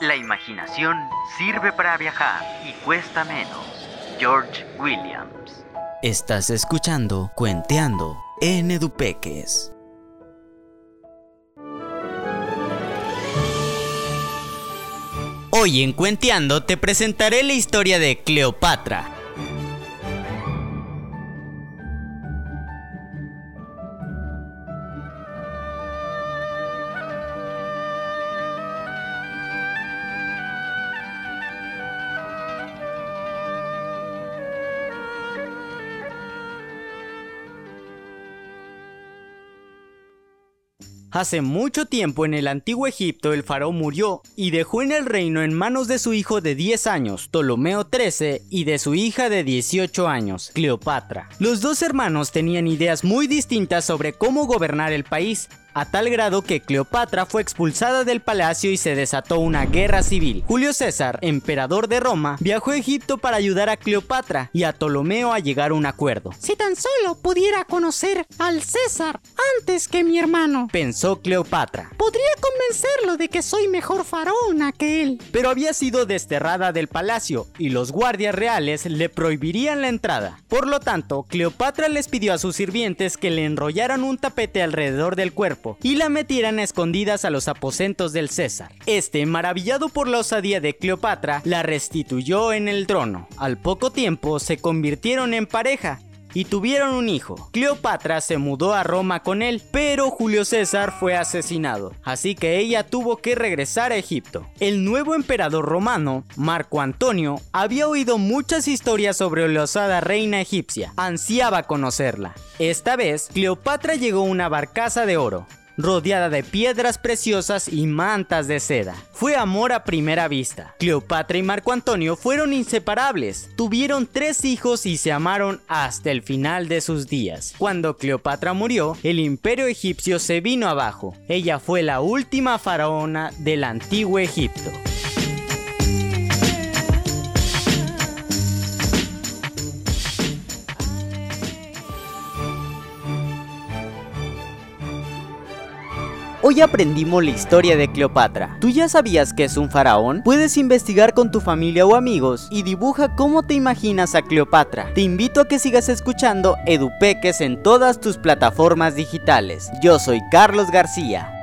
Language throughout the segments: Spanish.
La imaginación sirve para viajar y cuesta menos. George Williams. Estás escuchando Cuenteando en Edupeques. Hoy en Cuenteando te presentaré la historia de Cleopatra Hace mucho tiempo en el antiguo Egipto el faraón murió y dejó en el reino en manos de su hijo de 10 años, Ptolomeo XIII, y de su hija de 18 años, Cleopatra. Los dos hermanos tenían ideas muy distintas sobre cómo gobernar el país, a tal grado que Cleopatra fue expulsada del palacio y se desató una guerra civil. Julio César, emperador de Roma, viajó a Egipto para ayudar a Cleopatra y a Ptolomeo a llegar a un acuerdo. Si tan solo pudiera conocer al César antes que mi hermano, pensó Cleopatra. Podría convencerlo de que soy mejor faraona que él. Pero había sido desterrada del palacio y los guardias reales le prohibirían la entrada. Por lo tanto, Cleopatra les pidió a sus sirvientes que le enrollaran un tapete alrededor del cuerpo y la metieran escondidas a los aposentos del César. Este, maravillado por la osadía de Cleopatra, la restituyó en el trono. Al poco tiempo se convirtieron en pareja y tuvieron un hijo. Cleopatra se mudó a Roma con él, pero Julio César fue asesinado, así que ella tuvo que regresar a Egipto. El nuevo emperador romano, Marco Antonio, había oído muchas historias sobre la osada reina egipcia, ansiaba conocerla. Esta vez, Cleopatra llegó a una barcaza de oro, rodeada de piedras preciosas y mantas de seda. Fue amor a primera vista. Cleopatra y Marco Antonio fueron inseparables. Tuvieron tres hijos y se amaron hasta el final de sus días. Cuando Cleopatra murió, el imperio egipcio se vino abajo. Ella fue la última faraona del antiguo Egipto. Hoy aprendimos la historia de Cleopatra. ¿Tú ya sabías que es un faraón? Puedes investigar con tu familia o amigos y dibuja cómo te imaginas a Cleopatra. Te invito a que sigas escuchando Edupeques en todas tus plataformas digitales. Yo soy Carlos García.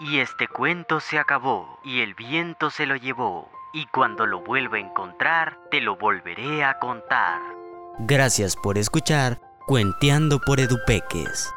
Y este cuento se acabó, y el viento se lo llevó y cuando lo vuelva a encontrar, te lo volveré a contar. Gracias por escuchar Cuenteando por Edupeques.